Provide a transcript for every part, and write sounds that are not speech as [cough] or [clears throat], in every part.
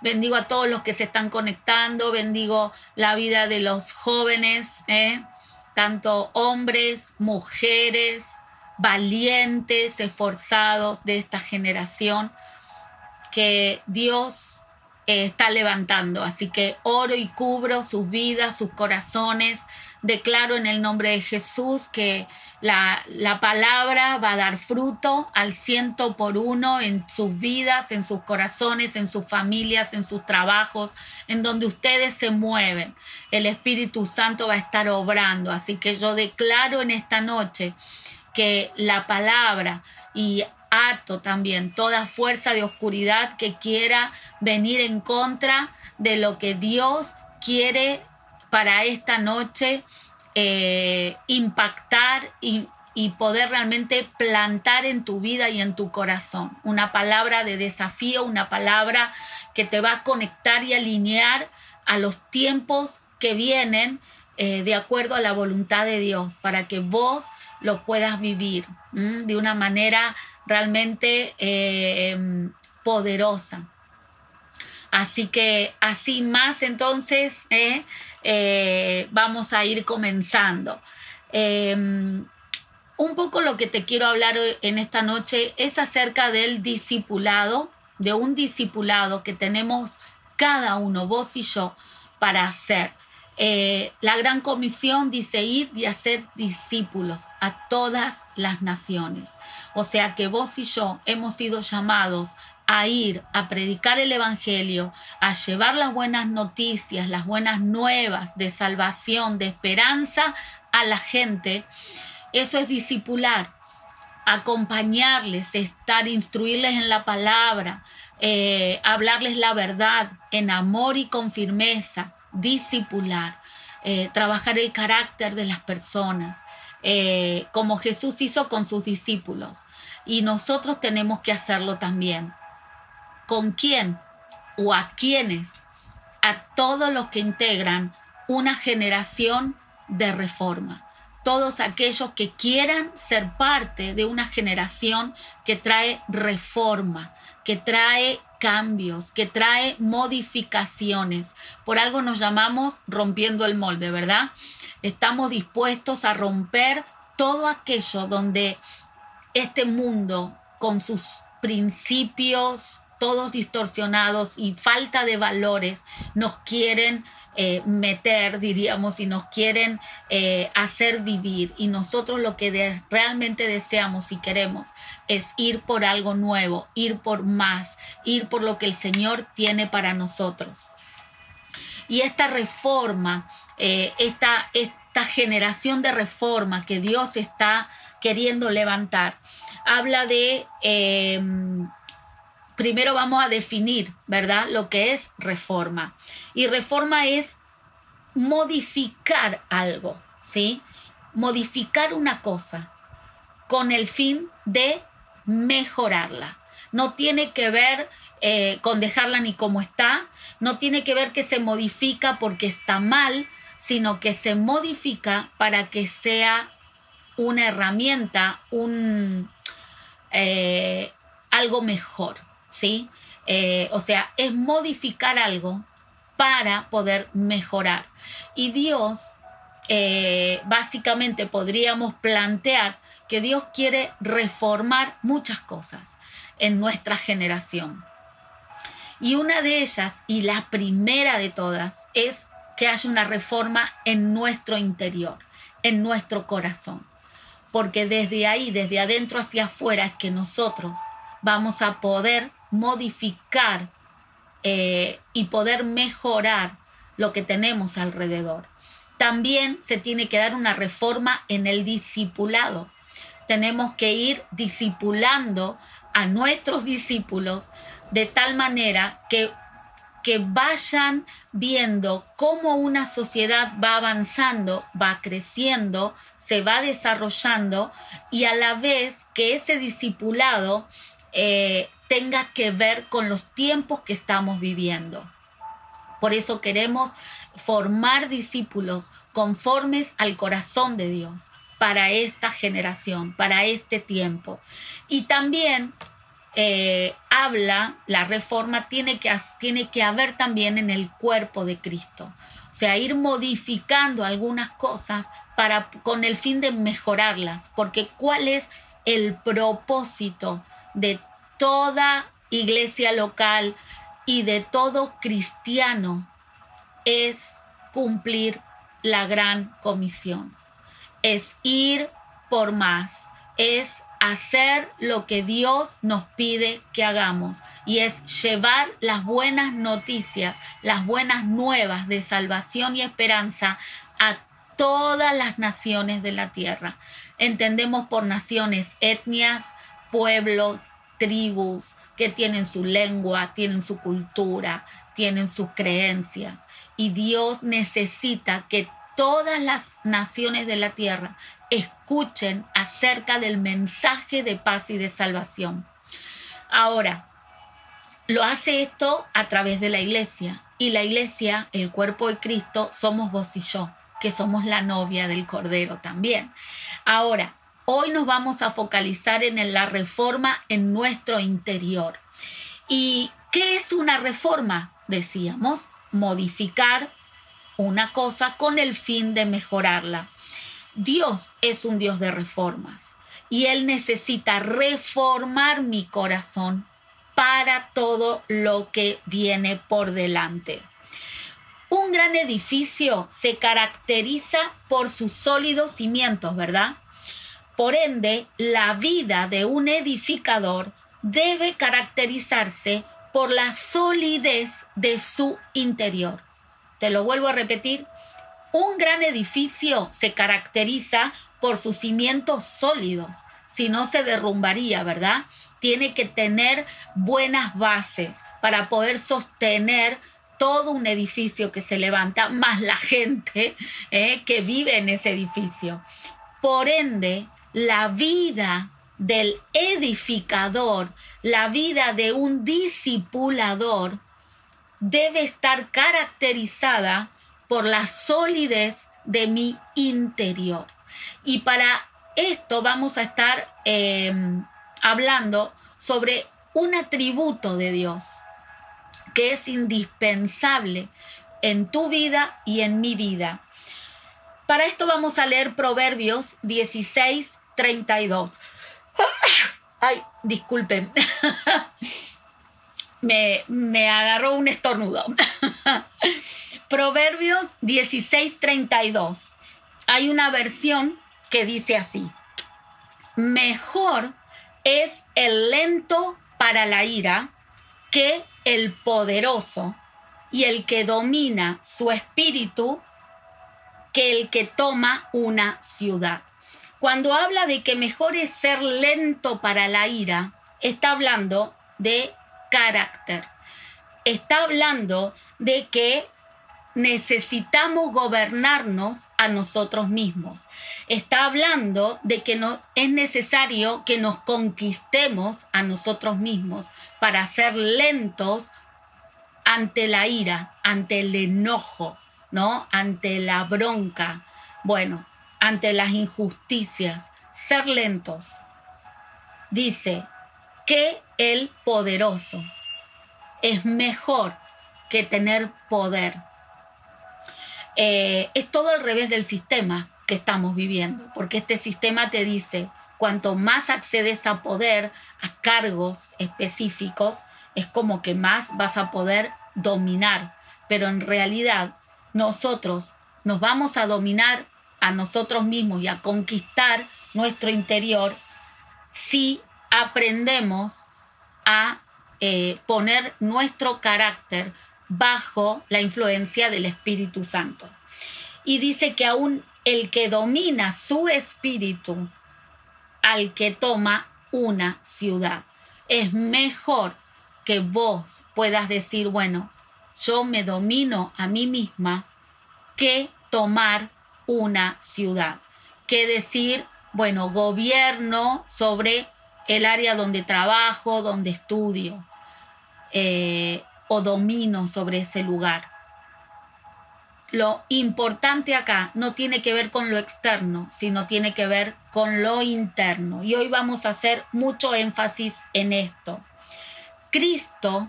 bendigo a todos los que se están conectando, bendigo la vida de los jóvenes, ¿eh? tanto hombres, mujeres, valientes, esforzados de esta generación que Dios eh, está levantando. Así que oro y cubro sus vidas, sus corazones. Declaro en el nombre de Jesús que la, la, palabra va a dar fruto al ciento por uno en sus vidas, en sus corazones, en sus familias, en sus trabajos, en donde ustedes se mueven. El Espíritu Santo va a estar obrando. Así que yo declaro en esta noche que la palabra y ato también toda fuerza de oscuridad que quiera venir en contra de lo que Dios quiere para esta noche eh, impactar y, poder realmente plantar en tu vida y en tu corazón. Una palabra de desafío, una palabra que te va a conectar y alinear a los tiempos que vienen eh, de acuerdo a la voluntad de Dios, para que vos lo puedas vivir de una manera realmente eh, poderosa. Así que así más entonces eh, vamos a ir comenzando. Em, un poco lo que te quiero hablar en esta noche es acerca del discipulado, de un discipulado que tenemos cada uno, vos y yo, para hacer. Eh, la gran comisión dice ir y hacer discípulos a todas las naciones. O sea que vos y yo hemos sido llamados a ir a predicar el Evangelio, a llevar las buenas noticias, las buenas nuevas de salvación, de esperanza a la gente. Eso es discipular, acompañarles, estar, instruirles en la palabra, eh, hablarles la verdad en amor y con firmeza discipular, eh, trabajar el carácter de las personas, eh, como Jesús hizo con sus discípulos. Y nosotros tenemos que hacerlo también. ¿Con quién o a quiénes? A todos los que integran una generación de reforma. Todos aquellos que quieran ser parte de una generación que trae reforma, que trae cambios, que trae modificaciones. Por algo nos llamamos rompiendo el molde, ¿verdad? Estamos dispuestos a romper todo aquello donde este mundo con sus principios todos distorsionados y falta de valores nos quieren eh, meter, diríamos, y nos quieren eh, hacer vivir. Y nosotros lo que realmente deseamos y queremos es ir por algo nuevo, ir por más, ir por lo que el Señor tiene para nosotros. Y esta reforma, eh, esta, esta generación de reforma que Dios está queriendo levantar, habla de primero vamos a definir, ¿verdad? Lo que es reforma. Y reforma es modificar algo, ¿sí? Modificar una cosa con el fin de mejorarla. No tiene que ver eh, con dejarla ni como está, no tiene que ver que se modifica porque está mal, sino que se modifica para que sea una herramienta, un, eh, algo mejor. ¿Sí? Eh, o sea, es modificar algo para poder mejorar. Y Dios, eh, básicamente podríamos plantear que Dios quiere reformar muchas cosas en nuestra generación. Y una de ellas, y la primera de todas, es que haya una reforma en nuestro interior, en nuestro corazón. Porque desde ahí, desde adentro hacia afuera, es que nosotros vamos a poder modificar eh, y poder mejorar lo que tenemos alrededor. También se tiene que dar una reforma en el discipulado. Tenemos que ir discipulando a nuestros discípulos de tal manera que, que vayan viendo cómo una sociedad va avanzando, va creciendo, se va desarrollando y a la vez que ese discipulado eh, tenga que ver con los tiempos que estamos viviendo. Por eso queremos formar discípulos conformes al corazón de Dios para esta generación, para este tiempo. Y también eh, habla, la reforma tiene que, tiene que haber también en el cuerpo de Cristo. O sea, ir modificando algunas cosas para, con el fin de mejorarlas. Porque ¿cuál es el propósito de toda iglesia local y de todo cristiano? Es cumplir la gran comisión. Es ir por más. Es hacer lo que Dios nos pide que hagamos y es llevar las buenas noticias, las buenas nuevas de salvación y esperanza a todas las naciones de la tierra. Entendemos por naciones etnias, pueblos, tribus que tienen su lengua, tienen su cultura, tienen sus creencias y Dios necesita que todas las naciones de la tierra escuchen acerca del mensaje de paz y de salvación. Ahora, lo hace esto a través de la iglesia. Y la iglesia, el cuerpo de Cristo, somos vos y yo, que somos la novia del Cordero también. Ahora, hoy nos vamos a focalizar en la reforma en nuestro interior. ¿Y qué es una reforma? Decíamos, modificar una cosa con el fin de mejorarla. Dios es un Dios de reformas y Él necesita reformar mi corazón para todo lo que viene por delante. Un gran edificio se caracteriza por sus sólidos cimientos, ¿verdad? Por ende, la vida de un edificador debe caracterizarse por la solidez de su interior. Te lo vuelvo a repetir, un gran edificio se caracteriza por sus cimientos sólidos, si no se derrumbaría, ¿verdad? Tiene que tener buenas bases para poder sostener todo un edificio que se levanta, más la gente eh, que vive en ese edificio. Por ende, la vida del edificador, la vida de un discipulador, debe estar caracterizada por la solidez de mi interior. Y para esto vamos a estar em, hablando sobre un atributo de Dios que es indispensable en tu vida y en mi vida. Para esto vamos a leer Proverbios 16, 32. [laughs] Ay, disculpen. [laughs] me, me agarró un estornudo. [laughs] Proverbios 16:32. Hay una versión que dice así. Mejor es el lento para la ira que el poderoso y el que domina su espíritu que el que toma una ciudad. Cuando habla de que mejor es ser lento para la ira, está hablando de carácter. Está hablando de que necesitamos gobernarnos a nosotros mismos. Está hablando de que es necesario que nos conquistemos a nosotros mismos para ser lentos ante la ira, ante el enojo, ¿no? Ante la bronca, bueno, ante las injusticias, ser lentos. Dice que el poderoso es mejor que tener poder eh, es todo al revés del sistema que estamos viviendo, porque este sistema te dice, cuanto más accedes a poder, a cargos específicos, es como que más vas a poder dominar, pero en realidad nosotros nos vamos a dominar a nosotros mismos y a conquistar nuestro interior si aprendemos a eh, poner nuestro carácter bajo la influencia del Espíritu Santo. Y dice que aún el que domina su espíritu al que toma una ciudad. Es mejor que vos puedas decir, bueno, yo me domino a mí misma que tomar una ciudad. Que decir, bueno, gobierno sobre el área donde trabajo, donde estudio. Eh, o domino sobre ese lugar. lo importante acá no tiene que ver con lo externo, sino tiene que ver con lo interno. Y hoy vamos a hacer mucho énfasis en esto. Cristo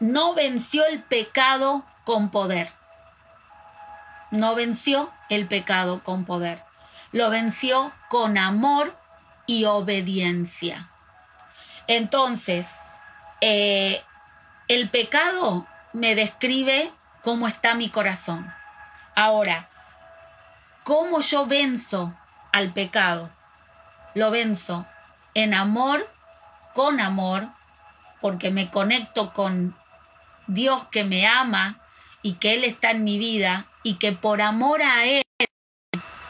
no venció el pecado con poder. No venció el pecado con poder. Lo venció con amor y obediencia. Entonces, eh, el pecado me describe cómo está mi corazón. Ahora, ¿cómo yo venzo al pecado? Lo venzo en amor, con amor, porque me conecto con Dios que me ama y que Él está en mi vida y que por amor a Él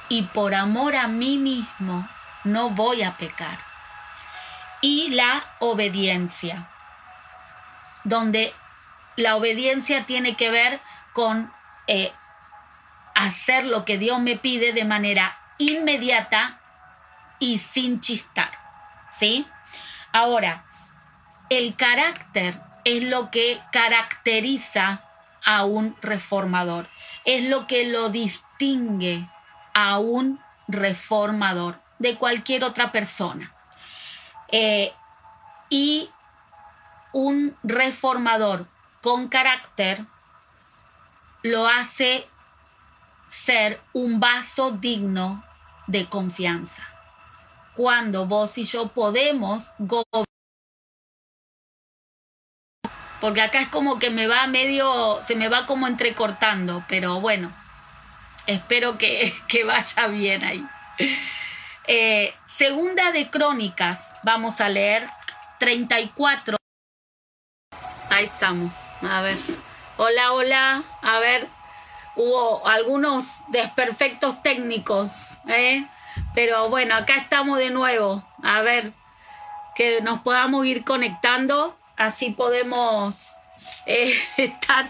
y por amor a mí mismo no voy a pecar. Y la obediencia, donde la obediencia tiene que ver con eh, hacer lo que Dios me pide de manera inmediata y sin chistar. ¿Sí? Ahora, el carácter es lo que caracteriza a un reformador, es lo que lo distingue a un reformador de cualquier otra persona. Eh, y un reformador con carácter lo hace ser un vaso digno de confianza. Cuando vos y yo podemos gobernar, porque acá es como que me va medio, se me va como entrecortando, pero bueno, espero que, [laughs] vaya bien ahí. Eh, segunda de Crónicas, vamos a leer 34. Ahí estamos. A ver. Hola, hola. A ver. Hubo algunos desperfectos técnicos, ¿eh? Pero bueno, acá estamos de nuevo. A ver, que nos podamos ir conectando. Así podemos eh, [laughs] estar.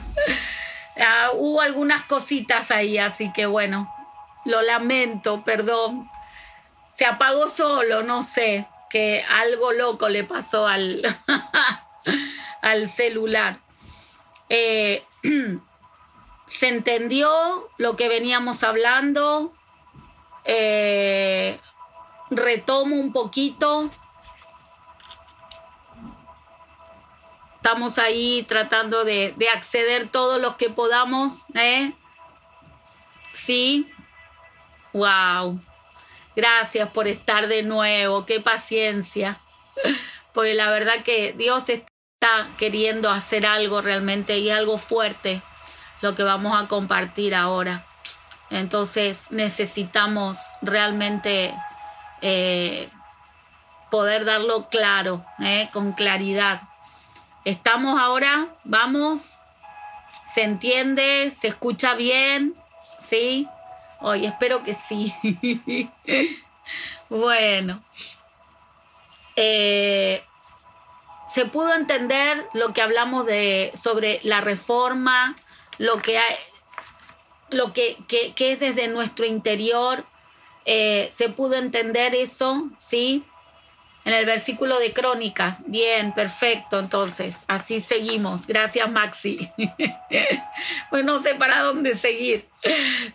Ah, hubo algunas cositas ahí, así que bueno, lo lamento, perdón. Se apagó solo, no sé, que algo loco le pasó al... [laughs] al celular. Eh, [clears throat] se entendió lo que veníamos hablando. Eh, retomo un poquito. Estamos ahí tratando de, acceder todos los que podamos. ¿eh? Sí. Wow. Gracias por estar de nuevo. Qué paciencia. Porque la verdad que Dios está queriendo hacer algo realmente y algo fuerte lo que vamos a compartir ahora. Entonces necesitamos realmente eh, poder darlo claro, eh, con claridad. Estamos ahora, vamos, se entiende, se escucha bien, ¿sí? Hoy espero que sí. [laughs] bueno. Eh, se pudo entender lo que hablamos de sobre la reforma, lo que hay, lo que, es desde nuestro interior. Eh, se pudo entender eso, ¿sí? En el versículo de Crónicas. Bien, perfecto. Entonces, así seguimos. Gracias, Maxi. [laughs] pues no sé para dónde seguir.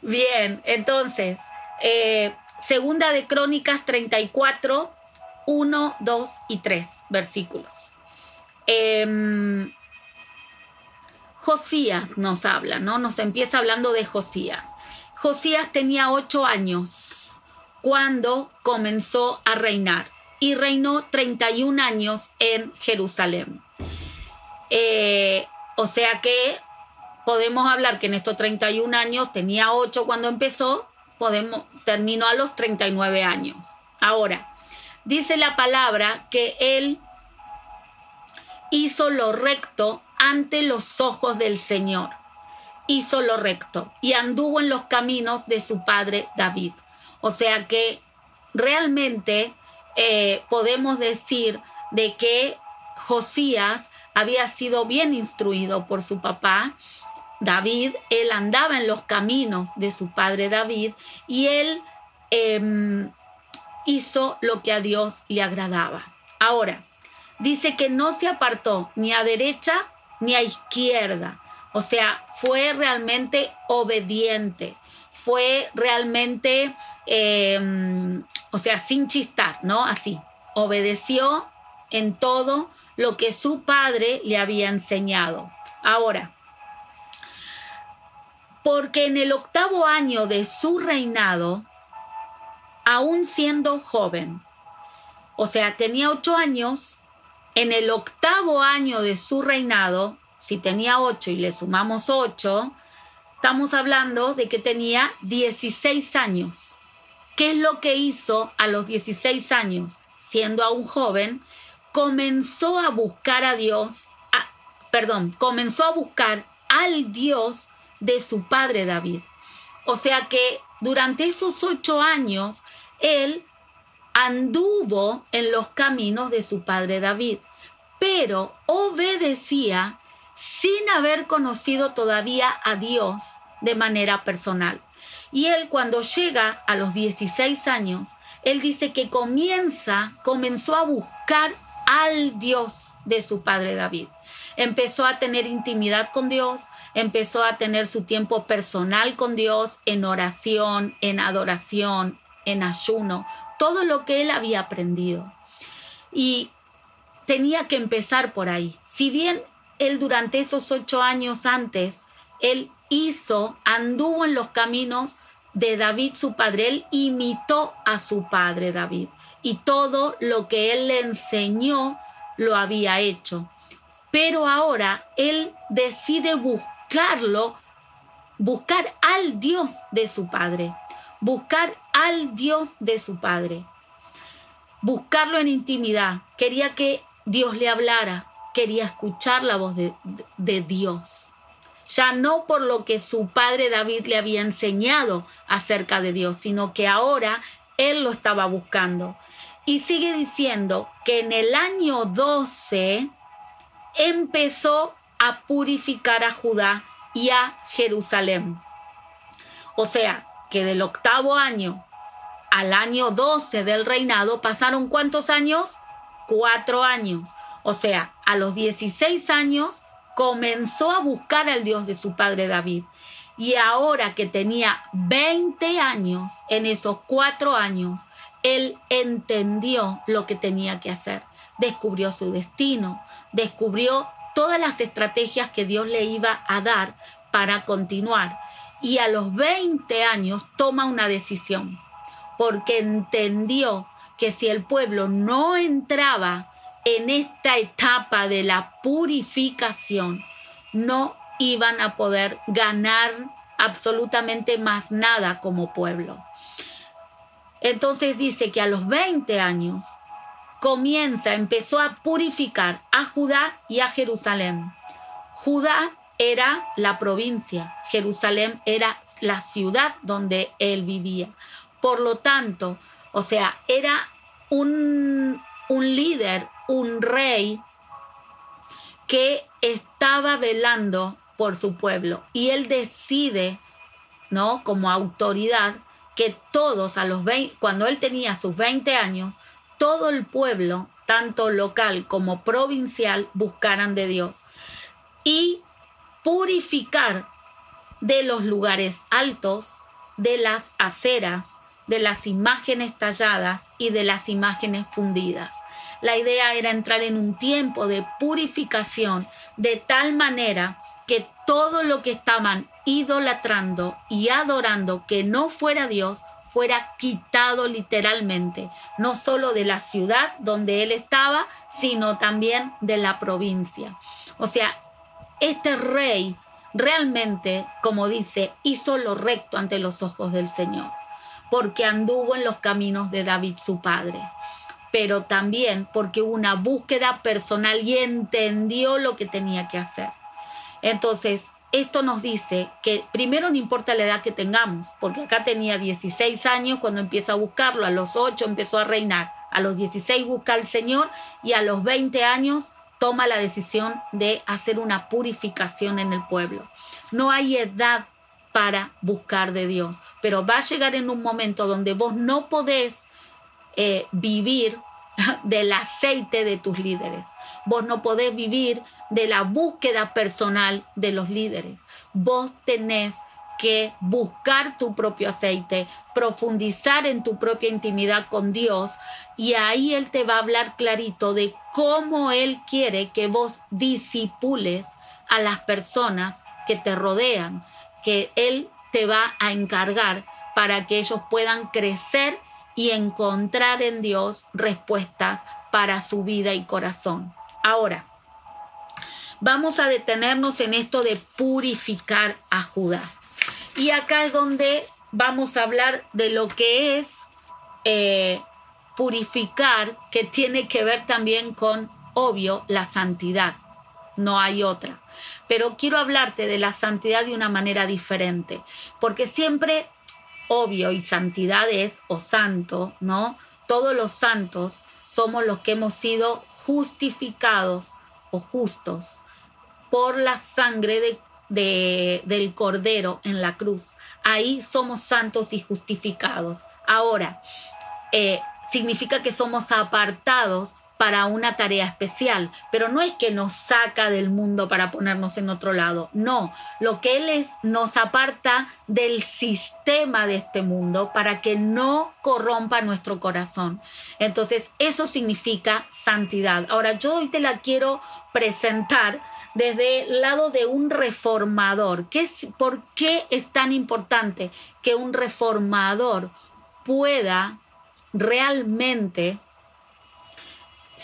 Bien, entonces, eh, segunda de Crónicas 34, 1, 2 y 3 versículos. Em, Josías nos habla, ¿no? Nos empieza hablando de Josías. Josías tenía ocho años cuando comenzó a reinar y reinó 31 años en Jerusalén. Eh, o sea que podemos hablar que en estos 31 años tenía ocho cuando empezó, podemos, terminó a los 39 años. Ahora, dice la palabra que él hizo lo recto ante los ojos del Señor. Hizo lo recto y anduvo en los caminos de su padre David. O sea que realmente eh, podemos decir de que Josías había sido bien instruido por su papá David, él andaba en los caminos de su padre David y él em, hizo lo que a Dios le agradaba. Ahora, dice que no se apartó ni a derecha ni a izquierda. O sea, fue realmente obediente, fue realmente, em, o sea, sin chistar, ¿no? Así, obedeció en todo lo que su padre le había enseñado. Ahora, porque en el octavo año de su reinado, aún siendo joven, o sea, tenía ocho años, en el octavo año de su reinado, si tenía ocho y le sumamos ocho, estamos hablando de que tenía 16 años. ¿Qué es lo que hizo a los 16 años? Siendo aún joven, comenzó a buscar a Dios, perdón, comenzó a buscar al Dios de su padre David. O sea que durante esos ocho años, él anduvo en los caminos de su padre David, pero obedecía sin haber conocido todavía a Dios de manera personal. Y él cuando llega a los 16 años, él dice que comienza, comenzó a buscar al Dios de su padre David. Empezó a tener intimidad con Dios, empezó a tener su tiempo personal con Dios en oración, en adoración, en ayuno, todo lo que él había aprendido. Y tenía que empezar por ahí. Si bien él durante esos ocho años antes, él hizo, anduvo en los caminos de David su padre, él imitó a su padre David y todo lo que él le enseñó lo había hecho. Pero ahora él decide buscarlo, buscar al Dios de su padre, buscar al Dios de su padre, buscarlo en intimidad. Quería que Dios le hablara, quería escuchar la voz de, Dios. Ya no por lo que su padre David le había enseñado acerca de Dios, sino que ahora él lo estaba buscando. Y sigue diciendo que en el año 12 empezó a purificar a Judá y a Jerusalén. O sea, que del octavo año al año 12 del reinado pasaron cuántos años? Cuatro años. O sea, a los 16 años comenzó a buscar al Dios de su padre David. Y ahora que tenía 20 años, en esos cuatro años, él entendió lo que tenía que hacer. Descubrió su destino, descubrió todas las estrategias que Dios le iba a dar para continuar. Y a los 20 años toma una decisión, porque entendió que si el pueblo no entraba en esta etapa de la purificación, no iban a poder ganar absolutamente más nada como pueblo. Entonces dice que a los 20 años comienza, empezó a purificar a Judá y a Jerusalén. Judá era la provincia, Jerusalén era la ciudad donde él vivía. Por lo tanto, o sea, era un, un líder, un rey que estaba velando por su pueblo y él decide, ¿no? Como autoridad que todos a los 20, cuando él tenía sus 20 años, todo el pueblo, tanto local como provincial, buscaran de Dios y purificar de los lugares altos, de las aceras, de las imágenes talladas y de las imágenes fundidas. La idea era entrar en un tiempo de purificación de tal manera que todo lo que estaban idolatrando y adorando que no fuera Dios fuera quitado literalmente, no solo de la ciudad donde él estaba, sino también de la provincia. O sea, este rey realmente, como dice, hizo lo recto ante los ojos del Señor, porque anduvo en los caminos de David su padre pero también porque hubo una búsqueda personal y entendió lo que tenía que hacer. Entonces, esto nos dice que primero no importa la edad que tengamos, porque acá tenía 16 años cuando empieza a buscarlo, a los 8 empezó a reinar, a los 16 busca al Señor y a los 20 años toma la decisión de hacer una purificación en el pueblo. No hay edad para buscar de Dios, pero va a llegar en un momento donde vos no podés eh, vivir [laughs] del aceite de tus líderes. Vos no podés vivir de la búsqueda personal de los líderes. Vos tenés que buscar tu propio aceite, profundizar en tu propia intimidad con Dios y ahí Él te va a hablar clarito de cómo Él quiere que vos disipules a las personas que te rodean, que Él te va a encargar para que ellos puedan crecer y encontrar en Dios respuestas para su vida y corazón. Ahora, vamos a detenernos en esto de purificar a Judá. Y acá es donde vamos a hablar de lo que es eh, purificar, que tiene que ver también con, obvio, la santidad. No hay otra. Pero quiero hablarte de la santidad de una manera diferente, porque siempre, obvio, y santidad es o santo, ¿no? Todos los santos somos los que hemos sido justificados o justos por la sangre de de, del Cordero en la cruz. Ahí somos santos y justificados. Ahora, eh, significa que somos apartados para una tarea especial, pero no es que nos saca del mundo para ponernos en otro lado, no, lo que Él es nos aparta del sistema de este mundo para que no corrompa nuestro corazón. Entonces, eso significa santidad. Ahora, yo hoy te la quiero presentar desde el lado de un reformador. ¿Qué es, ¿Por qué es tan importante que un reformador pueda realmente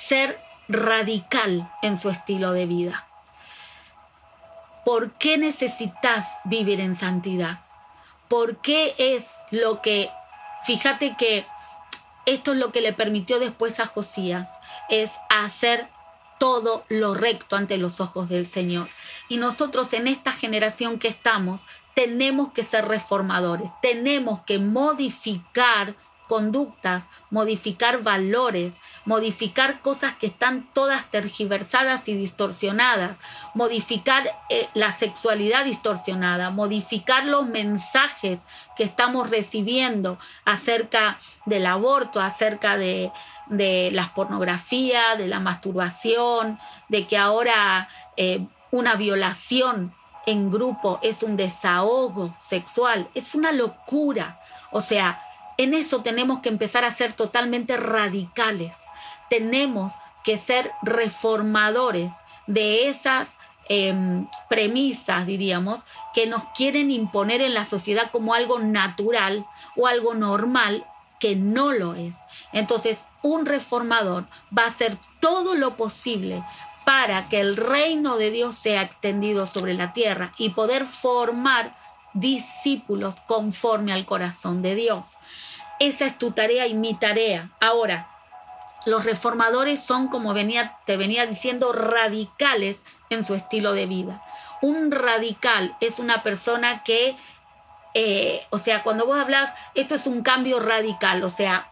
ser radical en su estilo de vida? ¿Por qué necesitas vivir en santidad? ¿Por qué es lo que, fíjate que esto es lo que le permitió después a Josías, es hacer todo lo recto ante los ojos del Señor. Y nosotros en esta generación que estamos tenemos que ser reformadores, tenemos que modificar conductas, modificar valores, modificar cosas que están todas tergiversadas y distorsionadas, modificar eh, la sexualidad distorsionada, modificar los mensajes que estamos recibiendo acerca del aborto, acerca de, de la pornografía, de la masturbación, de que ahora eh, una violación en grupo es un desahogo sexual, es una locura. O sea, en eso tenemos que empezar a ser totalmente radicales. Tenemos que ser reformadores de esas em, premisas, diríamos, que nos quieren imponer en la sociedad como algo natural o algo normal que no lo es. Entonces, un reformador va a hacer todo lo posible para que el reino de Dios sea extendido sobre la tierra y poder formar discípulos conforme al corazón de Dios. Esa es tu tarea y mi tarea. Ahora, los reformadores son, como venía, te venía diciendo, radicales en su estilo de vida. Un radical es una persona que, eh, o sea, cuando vos hablas, esto es un cambio radical, o sea,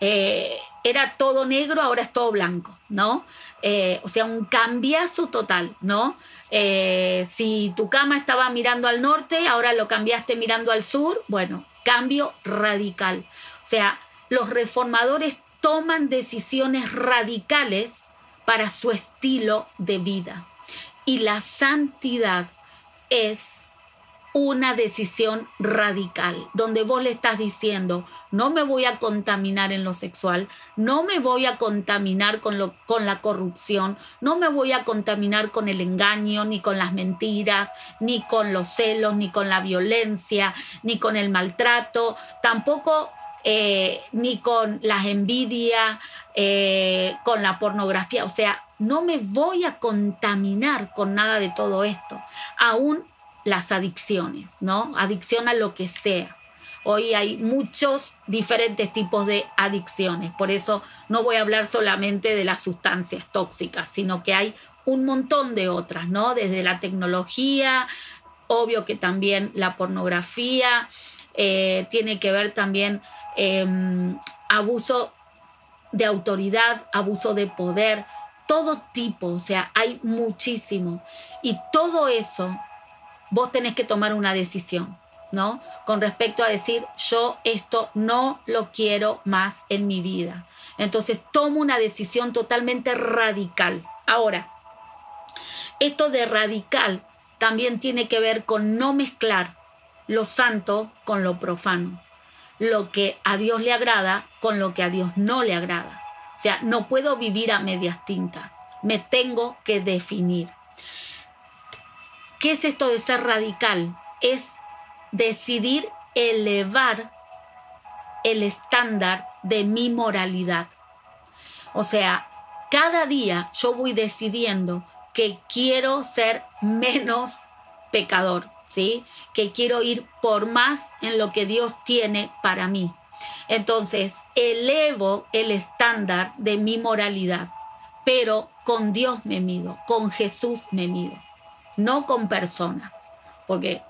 eh, era todo negro, ahora es todo blanco, ¿no? Eh, o sea, un cambiazo total, ¿no? Eh, si tu cama estaba mirando al norte, ahora lo cambiaste mirando al sur, bueno, cambio radical. O sea, los reformadores toman decisiones radicales para su estilo de vida. Y la santidad es una decisión radical, donde vos le estás diciendo, no me voy a contaminar en lo sexual, no me voy a contaminar con, lo, con la corrupción, no me voy a contaminar con el engaño, ni con las mentiras, ni con los celos, ni con la violencia, ni con el maltrato, tampoco eh, ni con las envidias, eh, con la pornografía, o sea, no me voy a contaminar con nada de todo esto. Aún las adicciones, ¿no? Adicción a lo que sea. Hoy hay muchos diferentes tipos de adicciones, por eso no voy a hablar solamente de las sustancias tóxicas, sino que hay un montón de otras, ¿no? Desde la tecnología, obvio que también la pornografía, eh, tiene que ver también em, abuso de autoridad, abuso de poder, todo tipo, o sea, hay muchísimo. Y todo eso vos tenés que tomar una decisión. ¿no? Con respecto a decir, yo esto no lo quiero más en mi vida. Entonces tomo una decisión totalmente radical. Ahora, esto de radical también tiene que ver con no mezclar lo santo con lo profano, lo que a Dios le agrada con lo que a Dios no le agrada. O sea, no puedo vivir a medias tintas, me tengo que definir. ¿Qué es esto de ser radical? Es decidir elevar el estándar de mi moralidad. O sea, cada día yo voy decidiendo que quiero ser menos pecador, ¿sí? Que quiero ir por más en lo que Dios tiene para mí. Entonces, elevo el estándar de mi moralidad, pero con Dios me mido, con Jesús me mido no con personas, porque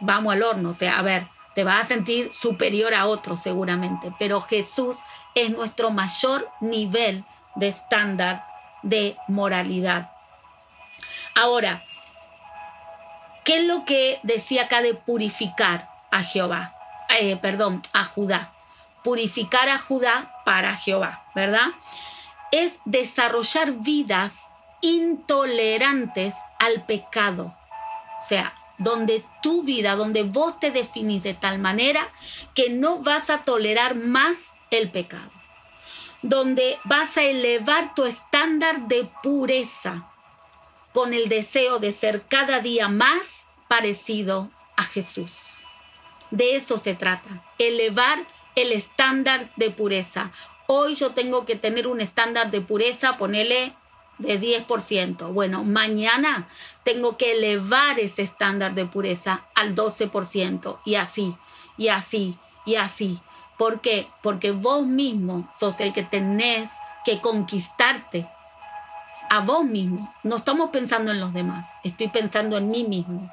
vamos al horno, o sea, a ver, te vas a sentir superior a otros seguramente, pero Jesús es nuestro mayor nivel de estándar de moralidad. Ahora, ¿qué es lo que decía acá de purificar a Jehová? Eh, perdón, a Judá. Purificar a Judá para Jehová, ¿verdad? Es desarrollar vidas intolerantes al pecado. O sea, donde tu vida, donde vos te definís de tal manera que no vas a tolerar más el pecado. Donde vas a elevar tu estándar de pureza con el deseo de ser cada día más parecido a Jesús. De eso se trata, elevar el estándar de pureza. Hoy yo tengo que tener un estándar de pureza, ponele de 10%. Bueno, mañana tengo que elevar ese estándar de pureza al 12% y así, y así, y así. ¿Por qué? Porque vos mismo sos el que tenés que conquistarte a vos mismo. No estamos pensando en los demás, estoy pensando en mí mismo.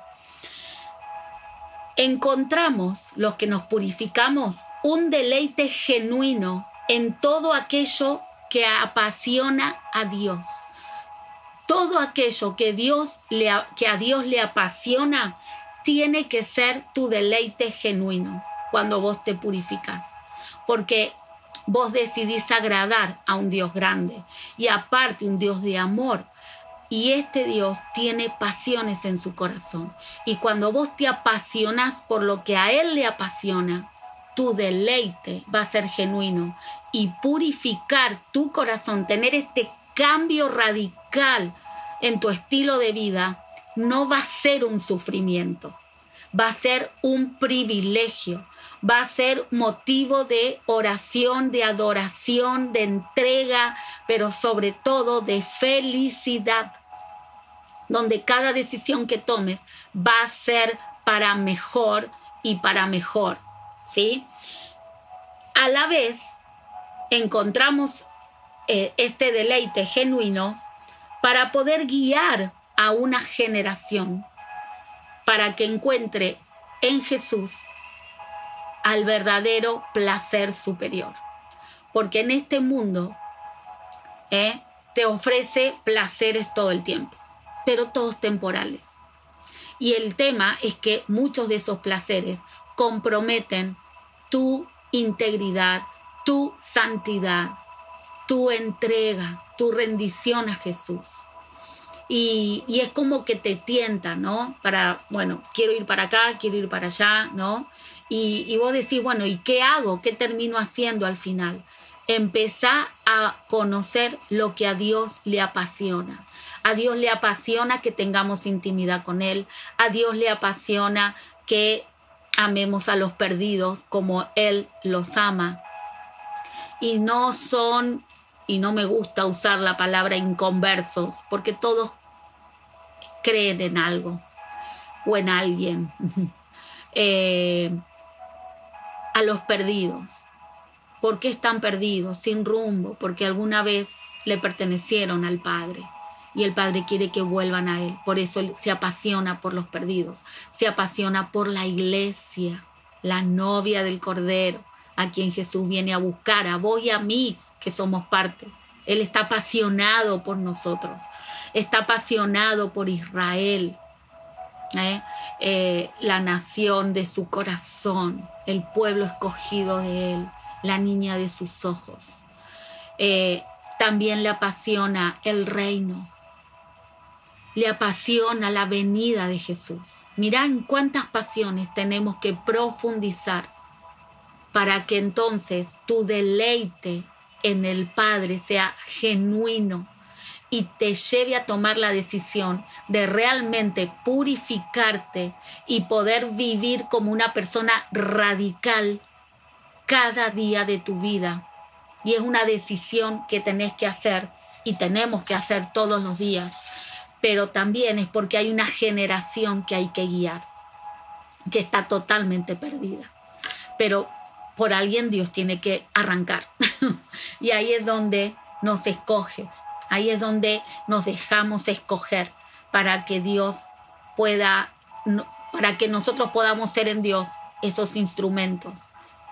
Encontramos, los que nos purificamos, un deleite genuino en todo aquello que apasiona a Dios todo aquello que, Dios le, que a Dios le apasiona tiene que ser tu deleite genuino cuando vos te purificas. Porque vos decidís agradar a un Dios grande y aparte un Dios de amor. Y este Dios tiene pasiones en su corazón. Y cuando vos te apasionas por lo que a Él le apasiona, tu deleite va a ser genuino. Y purificar tu corazón, tener este cambio radical en tu estilo de vida no va a ser un sufrimiento, va a ser un privilegio, va a ser motivo de oración, de adoración, de entrega, pero sobre todo de felicidad, donde cada decisión que tomes va a ser para mejor y para mejor, ¿sí? A la vez, encontramos eh, este deleite genuino para poder guiar a una generación para que encuentre en Jesús al verdadero placer superior. Porque en este mundo eh, te ofrece placeres todo el tiempo, pero todos temporales. Y el tema es que muchos de esos placeres comprometen tu integridad, tu santidad, tu entrega, tu rendición a Jesús. Y, es como que te tienta, ¿no? Para, bueno, quiero ir para acá, quiero ir para allá, ¿no? Y, y vos decís, bueno, ¿y qué hago? ¿Qué termino haciendo al final? Empezá a conocer lo que a Dios le apasiona. A Dios le apasiona que tengamos intimidad con Él. A Dios le apasiona que amemos a los perdidos como Él los ama. Y no son y no me gusta usar la palabra inconversos, porque todos creen en algo o en alguien. [laughs] Eh, a los perdidos. ¿Por qué están perdidos, sin rumbo? Porque alguna vez le pertenecieron al Padre y el Padre quiere que vuelvan a Él. Por eso se apasiona por los perdidos, se apasiona por la iglesia, la novia del Cordero, a quien Jesús viene a buscar, a vos y a mí, que somos parte. Él está apasionado por nosotros, está apasionado por Israel. ¿eh? Eh, la nación de su corazón, el pueblo escogido de él, la niña de sus ojos. Eh, también le apasiona el reino, le apasiona la venida de Jesús. Mirá en cuántas pasiones tenemos que profundizar para que entonces tu deleite en el Padre sea genuino y te lleve a tomar la decisión de realmente purificarte y poder vivir como una persona radical cada día de tu vida. Y es una decisión que tenés que hacer y tenemos que hacer todos los días. Pero también es porque hay una generación que hay que guiar, que está totalmente perdida. Pero por alguien Dios tiene que arrancar. [laughs] y ahí es donde nos escoge Ahí es donde nos dejamos escoger para que Dios pueda, para que nosotros podamos ser en Dios esos instrumentos,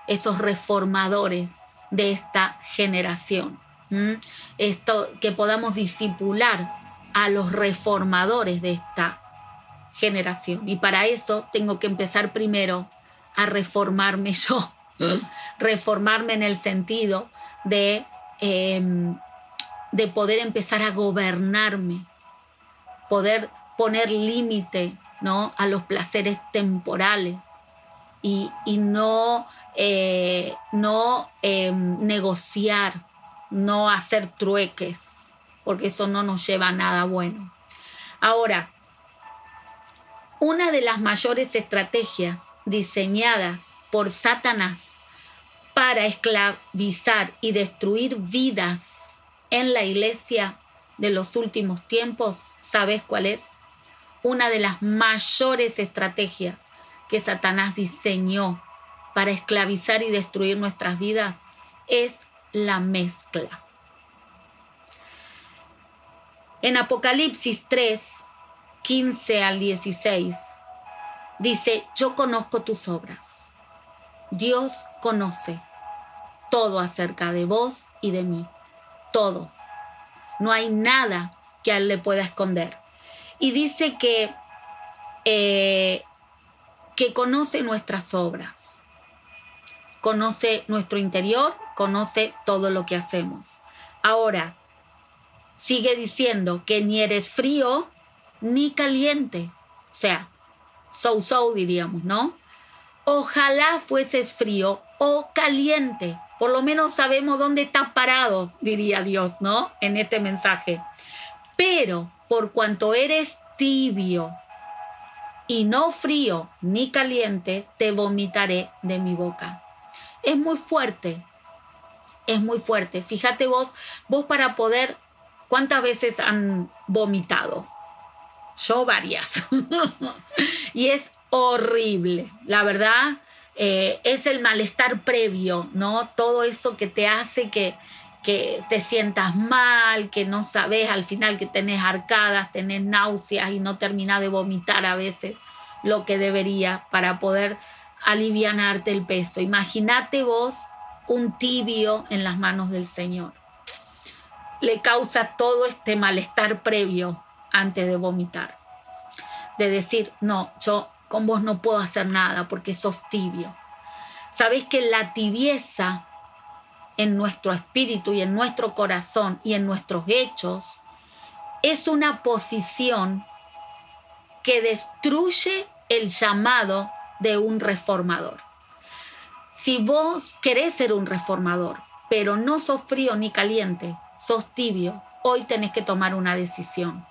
esos reformadores de esta generación. Esto, que podamos disipular a los reformadores de esta generación. Y para eso tengo que empezar primero a reformarme [laughs] yo, reformarme en el sentido de em, de poder empezar a gobernarme, poder poner límite ¿no? a los placeres temporales y, no, eh, no em, negociar, no hacer trueques, porque eso no nos lleva a nada bueno. Ahora, una de las mayores estrategias diseñadas por Satanás para esclavizar y destruir vidas en la iglesia de los últimos tiempos, ¿sabes cuál es? Una de las mayores estrategias que Satanás diseñó para esclavizar y destruir nuestras vidas es la mezcla. En Apocalipsis 3, 15 al 16, dice, yo conozco tus obras. Dios conoce todo acerca de vos y de mí todo. No hay nada que a él le pueda esconder. Y dice que, eh, que conoce nuestras obras, conoce nuestro interior, conoce todo lo que hacemos. Ahora, sigue diciendo que ni eres frío ni caliente. O sea, so-so diríamos, ¿no? Ojalá fueses frío o caliente. Por lo menos sabemos dónde está parado, diría Dios, ¿no? En este mensaje. Pero por cuanto eres tibio y no frío ni caliente, te vomitaré de mi boca. Es muy fuerte, es muy fuerte. Fíjate vos, vos para poder, ¿cuántas veces han vomitado? Yo varias. [laughs] y es horrible, la verdad eh, es el malestar previo, ¿no? Todo eso que te hace que, que te sientas mal, que no sabes al final que tenés arcadas, tenés náuseas y no terminás de vomitar a veces lo que debería para poder alivianarte el peso. Imagínate vos un tibio en las manos del Señor. Le causa todo este malestar previo antes de vomitar. De decir, no, yo con vos no puedo hacer nada porque sos tibio. Sabés que la tibieza en nuestro espíritu y en nuestro corazón y en nuestros hechos es una posición que destruye el llamado de un reformador. Si vos querés ser un reformador, pero no sos frío ni caliente, sos tibio, hoy tenés que tomar una decisión.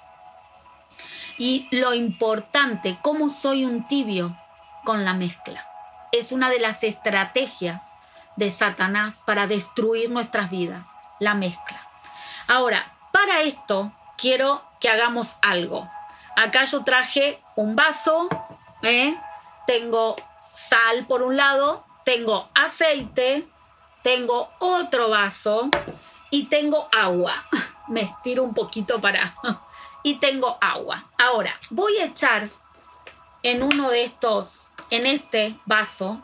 Y lo importante, ¿cómo soy un tibio? Con la mezcla. Es una de las estrategias de Satanás para destruir nuestras vidas, la mezcla. Ahora, para esto quiero que hagamos algo. Acá yo traje un vaso, ¿eh? tengo sal por un lado, tengo aceite, tengo otro vaso y tengo agua. [laughs] Me estiro un poquito para y tengo agua. Ahora, voy a echar en uno de estos, en este vaso,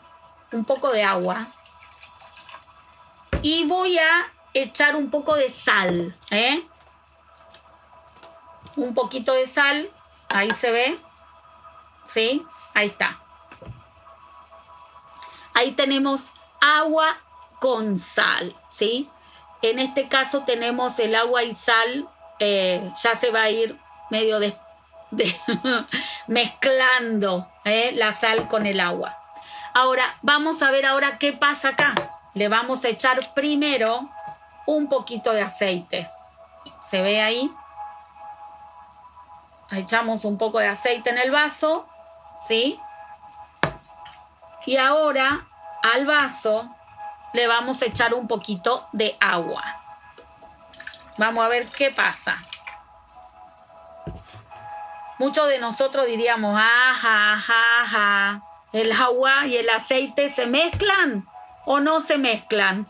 un poco de agua y voy a echar un poco de sal, ¿eh? Un poquito de sal, ahí se ve. ¿sí? Ahí está. Ahí tenemos agua con sal, ¿sí? En este caso tenemos el agua y sal, eh, ya se va a ir medio de, [laughs] mezclando ¿eh? la sal con el agua. Ahora, vamos a ver ahora qué pasa acá. Le vamos a echar primero un poquito de aceite. ¿Se ve ahí? Echamos un poco de aceite en el vaso, ¿sí? Y ahora al vaso le vamos a echar un poquito de agua. Vamos a ver qué pasa. Muchos de nosotros diríamos, ajá, ajá, ajá, el agua y el aceite se mezclan o no se mezclan.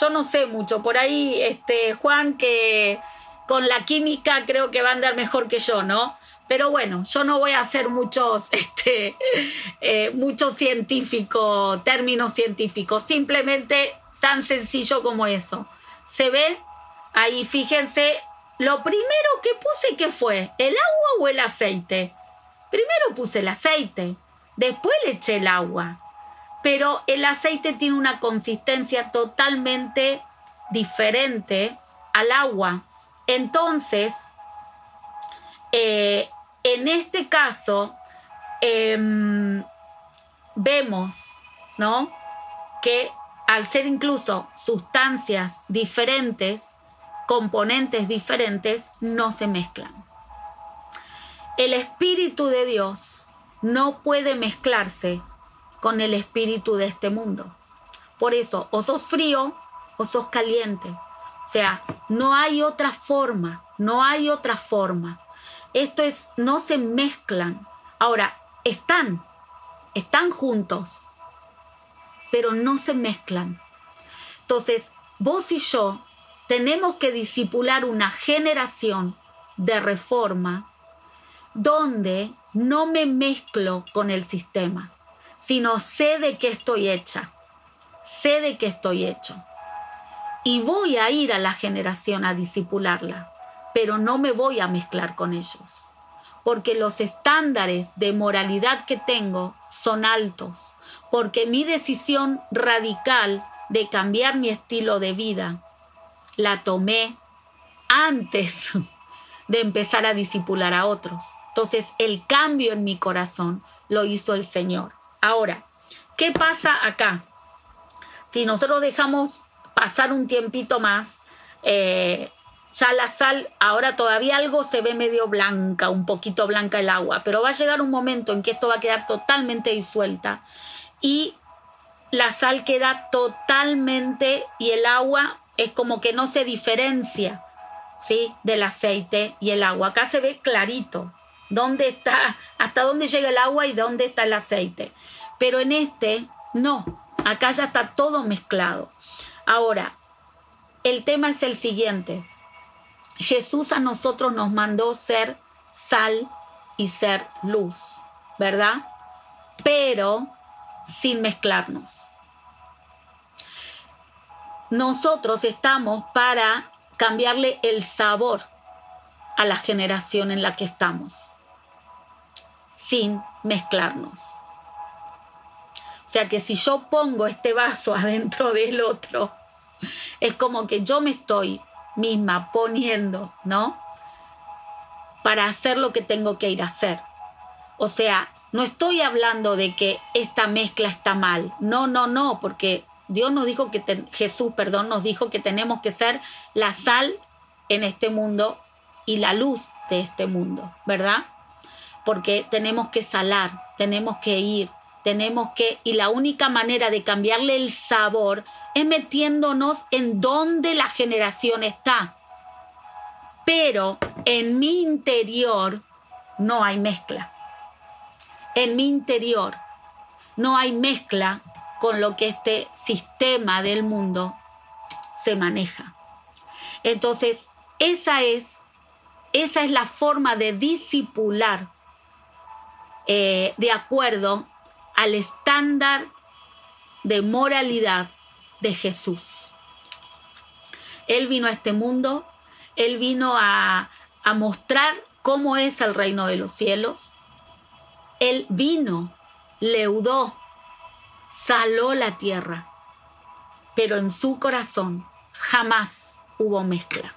Yo no sé mucho, por ahí este Juan que con la química creo que va a andar mejor que yo, ¿no? Pero bueno, yo no voy a hacer muchos, [laughs] este, eh, muchos científicos, términos científicos, simplemente tan sencillo como eso. ¿Se ve? Ahí fíjense, lo primero que puse, ¿qué fue? ¿El agua o el aceite? Primero puse el aceite, después le eché el agua, pero el aceite tiene una consistencia totalmente diferente al agua. Entonces, eh, en este caso, em, vemos, ¿no? Que al ser incluso sustancias diferentes, componentes diferentes, no se mezclan. El Espíritu de Dios no puede mezclarse con el espíritu de este mundo. Por eso, o sos frío o sos caliente. O sea, no hay otra forma, no hay otra forma. Esto es, no se mezclan. Ahora, están, están juntos, pero no se mezclan. Entonces, vos y yo tenemos que disipular una generación de reforma donde no me mezclo con el sistema, sino sé de qué estoy hecha, sé de qué estoy hecho. Y voy a ir a la generación a disipularla pero no me voy a mezclar con ellos, porque los estándares de moralidad que tengo son altos, porque mi decisión radical de cambiar mi estilo de vida la tomé antes de empezar a disipular a otros. Entonces el cambio en mi corazón lo hizo el Señor. Ahora, ¿qué pasa acá? Si nosotros dejamos pasar un tiempito más, eh, ya la sal, ahora todavía algo se ve medio blanca, un poquito blanca el agua, pero va a llegar un momento en que esto va a quedar totalmente disuelta y la sal queda totalmente y el agua es como que no se diferencia, ¿sí? Del aceite y el agua. Acá se ve clarito dónde está, hasta dónde llega el agua y dónde está el aceite. Pero en este, no, acá ya está todo mezclado. Ahora, el tema es el siguiente. Jesús a nosotros nos mandó ser sal y ser luz, ¿verdad? Pero sin mezclarnos. Nosotros estamos para cambiarle el sabor a la generación en la que estamos, sin mezclarnos. O sea que si yo pongo este vaso [laughs] adentro del otro, es como que yo me estoy misma poniendo, ¿no? Para hacer lo que tengo que ir a hacer. O sea, no estoy hablando de que esta mezcla está mal. No, no, no, porque Dios nos dijo que Jesús, perdón, nos dijo que tenemos que ser la sal en este mundo y la luz de este mundo, ¿verdad? Porque tenemos que salar, tenemos que ir, tenemos que, y la única manera de cambiarle el sabor es metiéndonos en donde la generación está. Pero en mi interior no hay mezcla. En mi interior no hay mezcla con lo que este sistema del mundo se maneja. Entonces, esa es, esa es la forma de disipular eh, de acuerdo al estándar de moralidad de Jesús. Él vino a este mundo, Él vino a, a mostrar cómo es el reino de los cielos. Él vino, leudó, saló la tierra, pero en su corazón jamás hubo mezcla.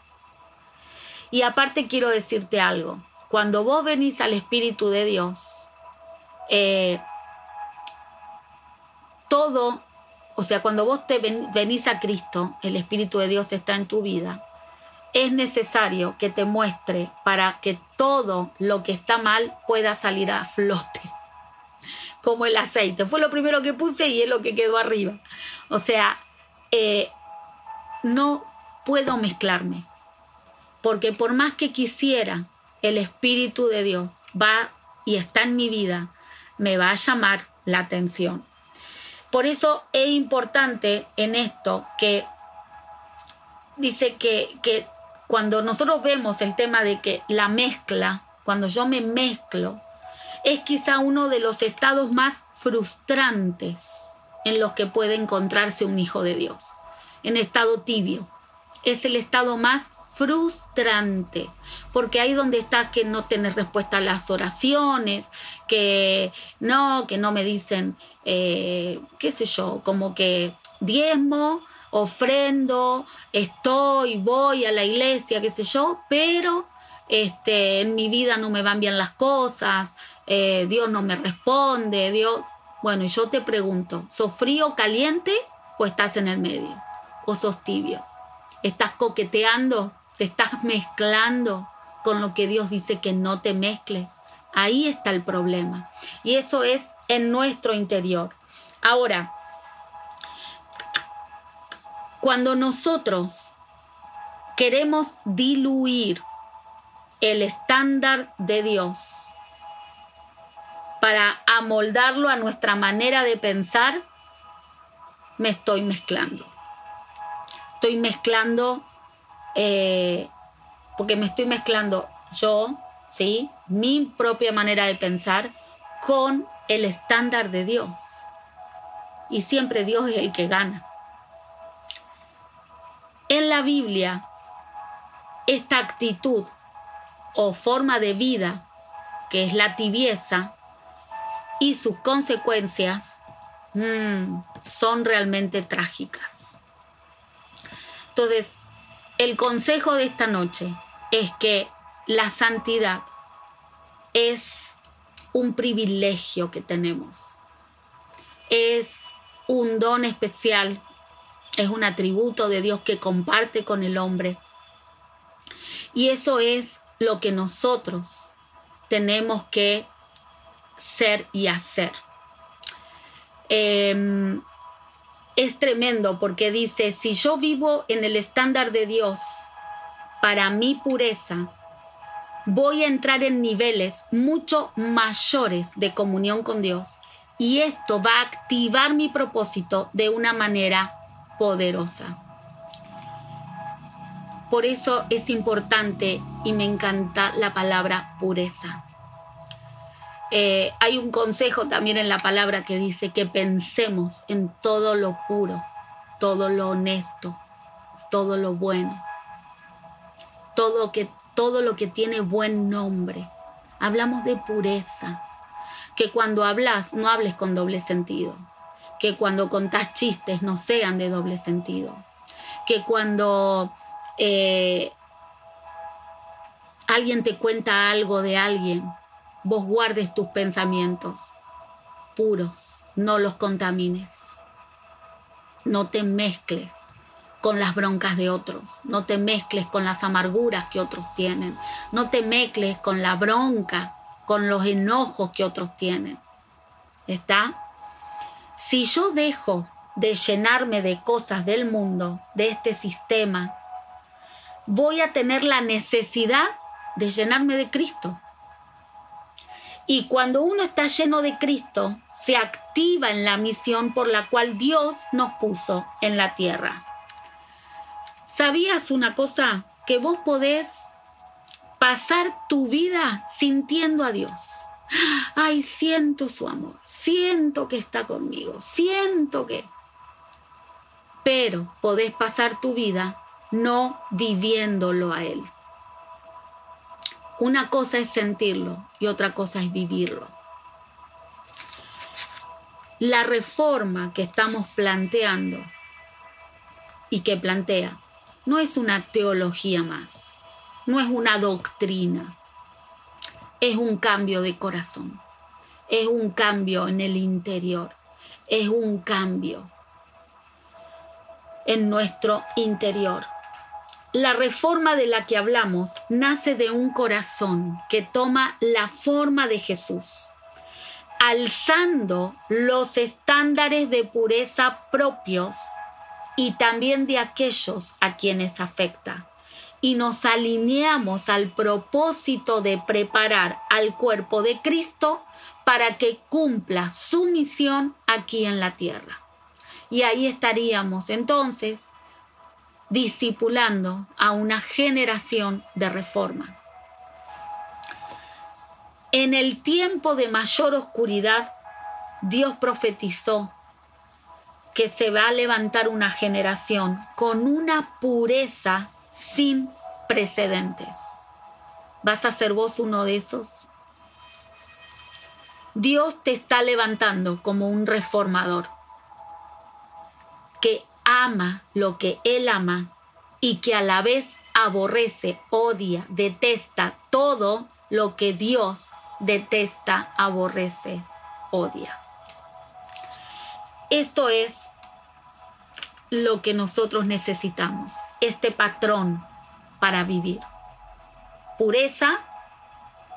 Y aparte quiero decirte algo, cuando vos venís al Espíritu de Dios, eh, todo, o sea, cuando vos te venís a Cristo, el Espíritu de Dios está en tu vida, es necesario que te muestre para que todo lo que está mal pueda salir a flote. Como el aceite. Fue lo primero que puse y es lo que quedó arriba. O sea, eh, no puedo mezclarme. Porque por más que quisiera, el Espíritu de Dios va y está en mi vida, me va a llamar la atención. Por eso es importante en esto que dice que, que cuando nosotros vemos el tema de que la mezcla, cuando yo me mezclo, es quizá uno de los estados más frustrantes en los que puede encontrarse un hijo de Dios, en estado tibio. Es el estado más frustrante, porque ahí donde estás que no tienes respuesta a las oraciones, que no, que no me dicen, eh, qué sé yo, como que diezmo, ofrendo, estoy, voy a la iglesia, qué sé yo, pero este, en mi vida no me van bien las cosas, eh, Dios no me responde, Dios... Bueno, y yo te pregunto, ¿sos frío, caliente o estás en el medio? ¿O sos tibio? ¿Estás coqueteando? ¿Te estás mezclando con lo que Dios dice que no te mezcles? Ahí está el problema. Y eso es en nuestro interior. Ahora, cuando nosotros queremos diluir el estándar de Dios para amoldarlo a nuestra manera de pensar, me estoy mezclando. Estoy mezclando, eh, porque me estoy mezclando yo, ¿sí? Mi propia manera de pensar con el estándar de Dios. Y siempre Dios es el que gana. En la Biblia, esta actitud o forma de vida, que es la tibieza, y sus consecuencias mm, son realmente trágicas. Entonces, el consejo de esta noche es que la santidad es un privilegio que tenemos. Es un don especial es un atributo de Dios que comparte con el hombre. Y eso es lo que nosotros tenemos que ser y hacer. Em, es tremendo porque dice, si yo vivo en el estándar de Dios para mi pureza, voy a entrar en niveles mucho mayores de comunión con Dios y esto va a activar mi propósito de una manera poderosa. Por eso es importante y me encanta la palabra pureza. Eh, hay un consejo también en la palabra que dice que pensemos en todo lo puro, todo lo honesto, todo lo bueno, todo, lo que tiene buen nombre. Hablamos de pureza, que cuando hablas no hables con doble sentido, que cuando contás chistes no sean de doble sentido, que cuando eh, alguien te cuenta algo de alguien, vos guardes tus pensamientos puros, no los contamines, no te mezcles con las broncas de otros, no te mezcles con las amarguras que otros tienen, no te mezcles con la bronca, con los enojos que otros tienen. ¿Está? Si yo dejo de llenarme de cosas del mundo, de este sistema, voy a tener la necesidad de llenarme de Cristo. Y cuando uno está lleno de Cristo, se activa en la misión por la cual Dios nos puso en la tierra. ¿Sabías una cosa? Que vos podés pasar tu vida sintiendo a Dios. Ay, siento su amor, siento que está conmigo, siento que... Pero podés pasar tu vida no viviéndolo a Él. Una cosa es sentirlo y otra cosa es vivirlo. la reforma que estamos planteando y que plantea no es una teología más, no es una doctrina, es un cambio de corazón, es un cambio en el interior, es un cambio en nuestro interior. La reforma de la que hablamos nace de un corazón que toma la forma de Jesús, alzando los estándares de pureza propios y también de aquellos a quienes afecta. Y nos alineamos al propósito de preparar al cuerpo de Cristo para que cumpla su misión aquí en la tierra. Y ahí estaríamos entonces discipulando a una generación de reforma. En el tiempo de mayor oscuridad, Dios profetizó que se va a levantar una generación con una pureza sin precedentes. ¿Vas a ser vos uno de esos? Dios te está levantando como un reformador ama lo que Él ama y que a la vez aborrece, odia, detesta todo lo que Dios detesta, aborrece, odia. Esto es lo que nosotros necesitamos, este patrón para vivir. Pureza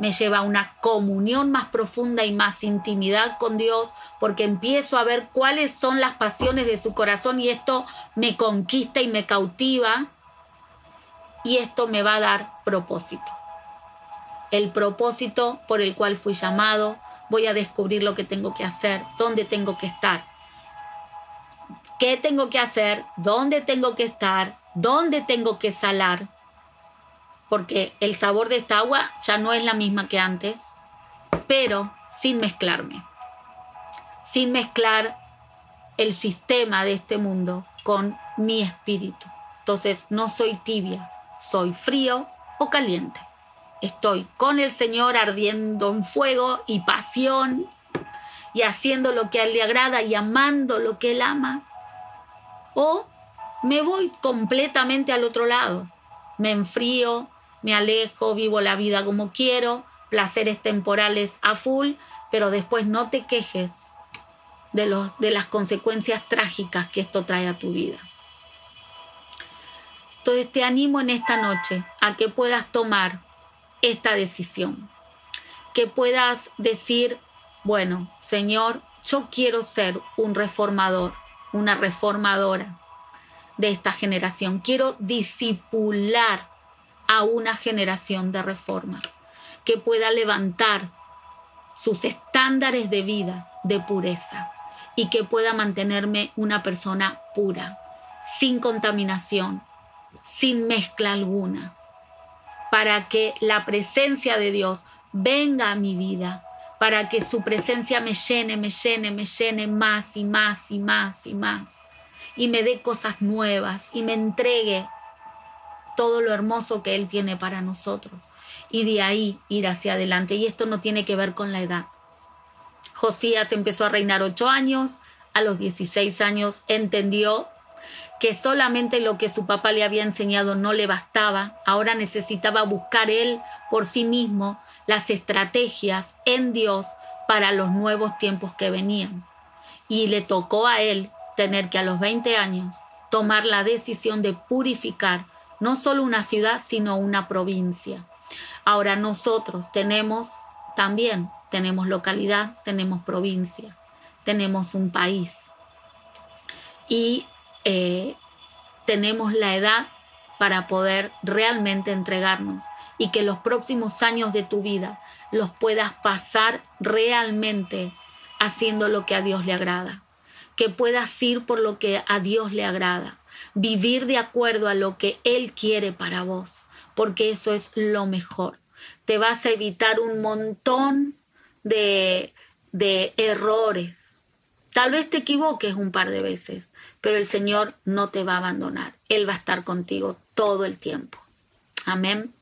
me lleva a una comunión más profunda y más intimidad con Dios, porque empiezo a ver cuáles son las pasiones de su corazón y esto me conquista y me cautiva y esto me va a dar propósito. El propósito por el cual fui llamado, voy a descubrir lo que tengo que hacer, dónde tengo que estar, qué tengo que hacer, dónde tengo que estar, dónde tengo que salar porque el sabor de esta agua ya no es la misma que antes, pero sin mezclarme, sin mezclar el sistema de este mundo con mi espíritu. Entonces no soy tibia, soy frío o caliente. Estoy con el Señor ardiendo en fuego y pasión y haciendo lo que a Él le agrada y amando lo que Él ama. O me voy completamente al otro lado. Me enfrío, me alejo, vivo la vida como quiero, placeres temporales a full, pero después no te quejes de, los, de las consecuencias trágicas que esto trae a tu vida. Entonces te animo en esta noche a que puedas tomar esta decisión, que puedas decir, bueno, Señor, yo quiero ser un reformador, una reformadora de esta generación, quiero disipular a una generación de reforma que pueda levantar sus estándares de vida de pureza y que pueda mantenerme una persona pura, sin contaminación, sin mezcla alguna, para que la presencia de Dios venga a mi vida, para que su presencia me llene, me llene, me llene más y más y más y más, y me dé cosas nuevas y me entregue todo lo hermoso que Él tiene para nosotros y de ahí ir hacia adelante. Y esto no tiene que ver con la edad. Josías empezó a reinar ocho años, a los 16 años entendió que solamente lo que su papá le había enseñado no le bastaba, ahora necesitaba buscar él por sí mismo las estrategias en Dios para los nuevos tiempos que venían. Y le tocó a él tener que a los 20 años tomar la decisión de purificar no solo una ciudad, sino una provincia. Ahora nosotros tenemos también, tenemos localidad, tenemos provincia, tenemos un país y eh, tenemos la edad para poder realmente entregarnos y que los próximos años de tu vida los puedas pasar realmente haciendo lo que a Dios le agrada, que puedas ir por lo que a Dios le agrada, vivir de acuerdo a lo que Él quiere para vos, porque eso es lo mejor. Te vas a evitar un montón de, de errores. Tal vez te equivoques un par de veces, pero el Señor no te va a abandonar. Él va a estar contigo todo el tiempo. Amén.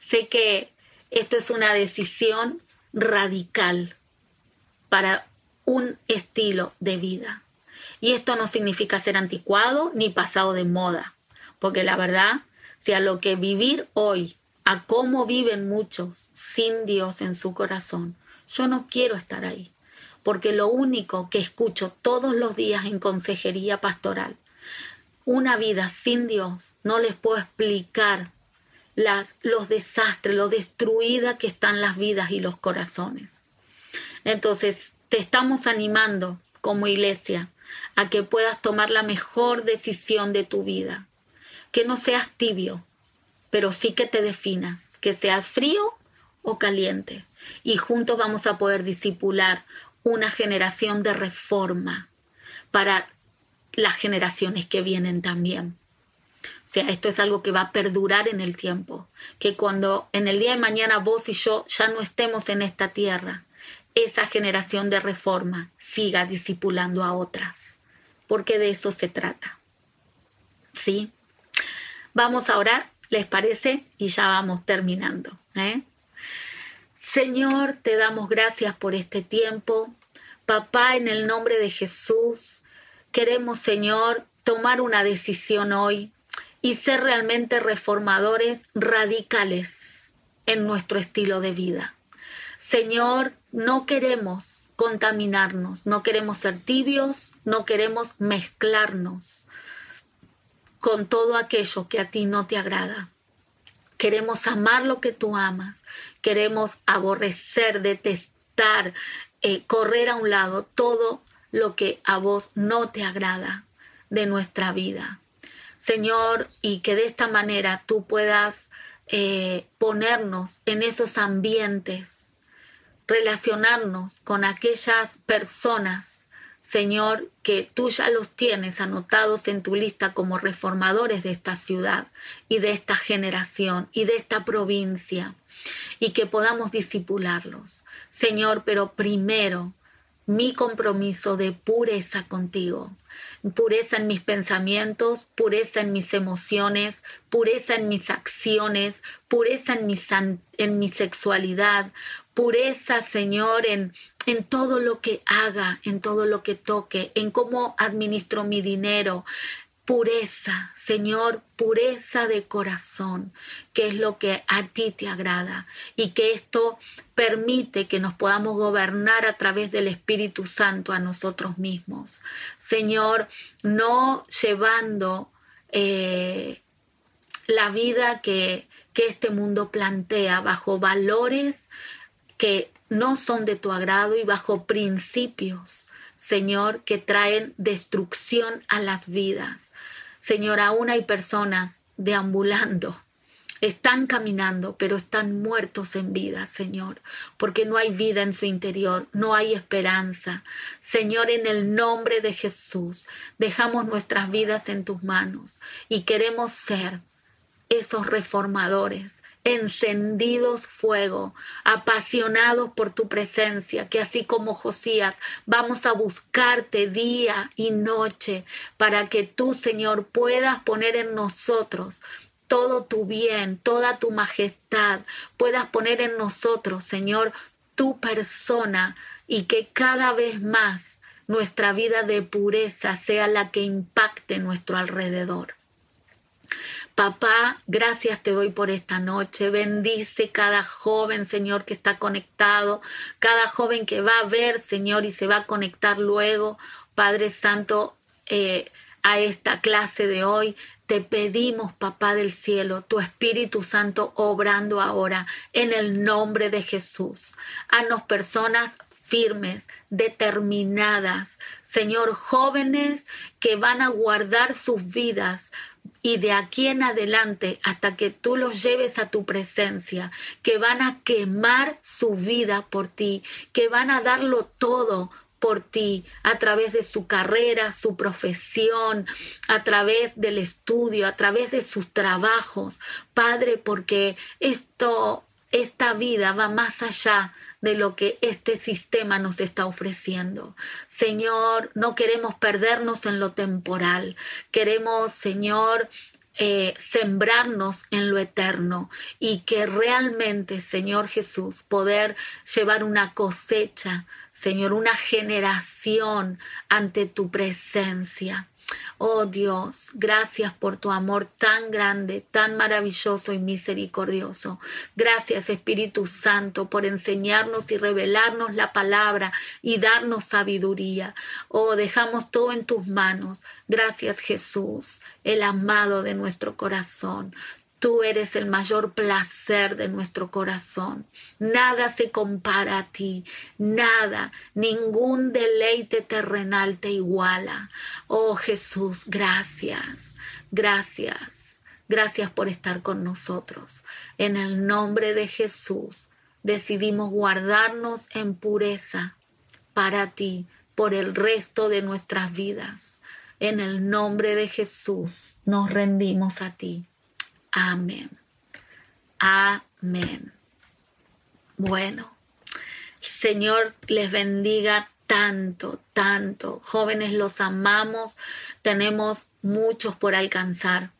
Sé que esto es una decisión radical para un estilo de vida. Y esto no significa ser anticuado ni pasado de moda, porque la verdad, si a lo que vivir hoy, a cómo viven muchos sin Dios en su corazón, yo no quiero estar ahí, porque lo único que escucho todos los días en consejería pastoral, una vida sin Dios, no les puedo explicar las, los desastres, lo destruida que están las vidas y los corazones. Entonces, te estamos animando como iglesia a que puedas tomar la mejor decisión de tu vida. Que no seas tibio, pero sí que te definas, que seas frío o caliente. Y juntos vamos a poder disipular una generación de reforma para las generaciones que vienen también. O sea, esto es algo que va a perdurar en el tiempo, que cuando en el día de mañana vos y yo ya no estemos en esta tierra, esa generación de reforma siga discipulando a otras, porque de eso se trata. ¿Sí? Vamos a orar, ¿les parece? Y ya vamos terminando. ¿eh? Señor, te damos gracias por este tiempo. Papá, en el nombre de Jesús, queremos, Señor, tomar una decisión hoy y ser realmente reformadores radicales en nuestro estilo de vida. Señor, no queremos contaminarnos, no queremos ser tibios, no queremos mezclarnos con todo aquello que a ti no te agrada. Queremos amar lo que tú amas, queremos aborrecer, detestar, eh, correr a un lado todo lo que a vos no te agrada de nuestra vida. Señor, y que de esta manera tú puedas eh, ponernos en esos ambientes, relacionarnos con aquellas personas, Señor, que tú ya los tienes anotados en tu lista como reformadores de esta ciudad y de esta generación y de esta provincia, y que podamos disipularlos. Señor, pero primero mi compromiso de pureza contigo, pureza en mis pensamientos, pureza en mis emociones, pureza en mis acciones, pureza en mi, en mi sexualidad, pureza, Señor, en, en todo lo que haga, en todo lo que toque, en cómo administro mi dinero, pureza, Señor, pureza de corazón, que es lo que a ti te agrada y que esto permite que nos podamos gobernar a través del Espíritu Santo a nosotros mismos. Señor, no llevando eh, la vida que, que este mundo plantea bajo valores que no son de tu agrado y bajo principios Señor, que traen destrucción a las vidas. Señor, aún hay personas deambulando, están caminando, pero están muertos en vida, Señor, porque no hay vida en su interior, no hay esperanza. Señor, en el nombre de Jesús, dejamos nuestras vidas en tus manos y queremos ser esos reformadores encendidos fuego, apasionados por tu presencia, que así como Josías, vamos a buscarte día y noche para que tú, Señor, puedas poner en nosotros todo tu bien, toda tu majestad, puedas poner en nosotros, Señor, tu persona y que cada vez más nuestra vida de pureza sea la que impacte nuestro alrededor. Papá, gracias te doy por esta noche. Bendice cada joven, Señor, que está conectado, cada joven que va a ver, Señor, y se va a conectar luego, Padre Santo, eh, a esta clase de hoy. Te pedimos, Papá del cielo, tu Espíritu Santo obrando ahora en el nombre de Jesús. Haznos personas firmes, determinadas, Señor, jóvenes que van a guardar sus vidas y de aquí en adelante hasta que tú los lleves a tu presencia, que van a quemar su vida por ti, que van a darlo todo por ti a través de su carrera, su profesión, a través del estudio, a través de sus trabajos. Padre, porque esto, esta vida va más allá de lo que este sistema nos está ofreciendo. Señor, no queremos perdernos en lo temporal. Queremos, Señor, eh, sembrarnos en lo eterno y que realmente, Señor Jesús, poder llevar una cosecha, Señor, una generación ante tu presencia. Oh Dios, gracias por tu amor tan grande, tan maravilloso y misericordioso. Gracias Espíritu Santo por enseñarnos y revelarnos la palabra y darnos sabiduría. Oh, dejamos todo en tus manos. Gracias Jesús, el amado de nuestro corazón. Tú eres el mayor placer de nuestro corazón. Nada se compara a ti, nada, ningún deleite terrenal te iguala. Oh Jesús, gracias, gracias, gracias por estar con nosotros. En el nombre de Jesús decidimos guardarnos en pureza para ti por el resto de nuestras vidas. En el nombre de Jesús nos rendimos a ti. Amén. Amén. Bueno, Señor les bendiga tanto, tanto. Jóvenes los amamos. Tenemos muchos por alcanzar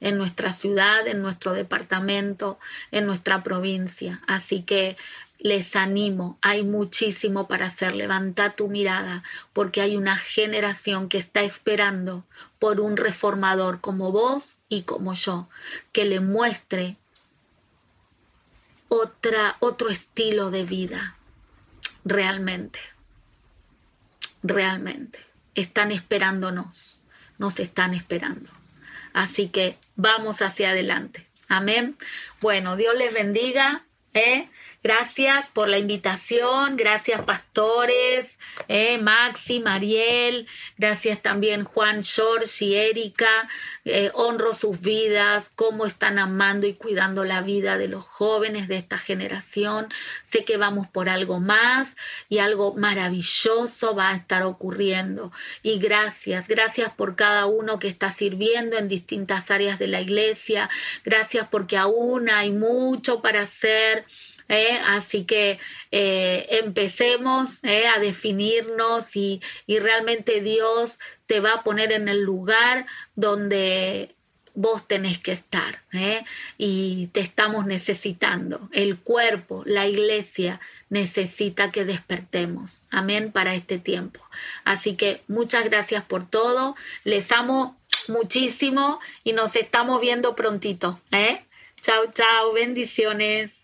en nuestra ciudad, en nuestro departamento, en nuestra provincia. Así que les animo, hay muchísimo para hacer. Levanta tu mirada porque hay una generación que está esperando por un reformador como vos y como yo, que le muestre otra, otro estilo de vida. Realmente, realmente. Están esperándonos, nos están esperando. Así que vamos hacia adelante. Amén. Bueno, Dios les bendiga. ¿eh? Gracias por la invitación, gracias pastores, eh, Maxi, Mariel, gracias también Juan, George y Erika. Eh, honro sus vidas, cómo están amando y cuidando la vida de los jóvenes de esta generación. Sé que vamos por algo más y algo maravilloso va a estar ocurriendo. Y gracias, gracias por cada uno que está sirviendo en distintas áreas de la iglesia. Gracias porque aún hay mucho para hacer ¿eh? Así que eh, empecemos ¿eh? a definirnos y, y realmente Dios te va a poner en el lugar donde vos tenés que estar y te estamos necesitando. El cuerpo, la iglesia necesita que despertemos. Amén para este tiempo. Así que muchas gracias por todo. Les amo muchísimo y nos estamos viendo prontito. Chao, chao. Bendiciones.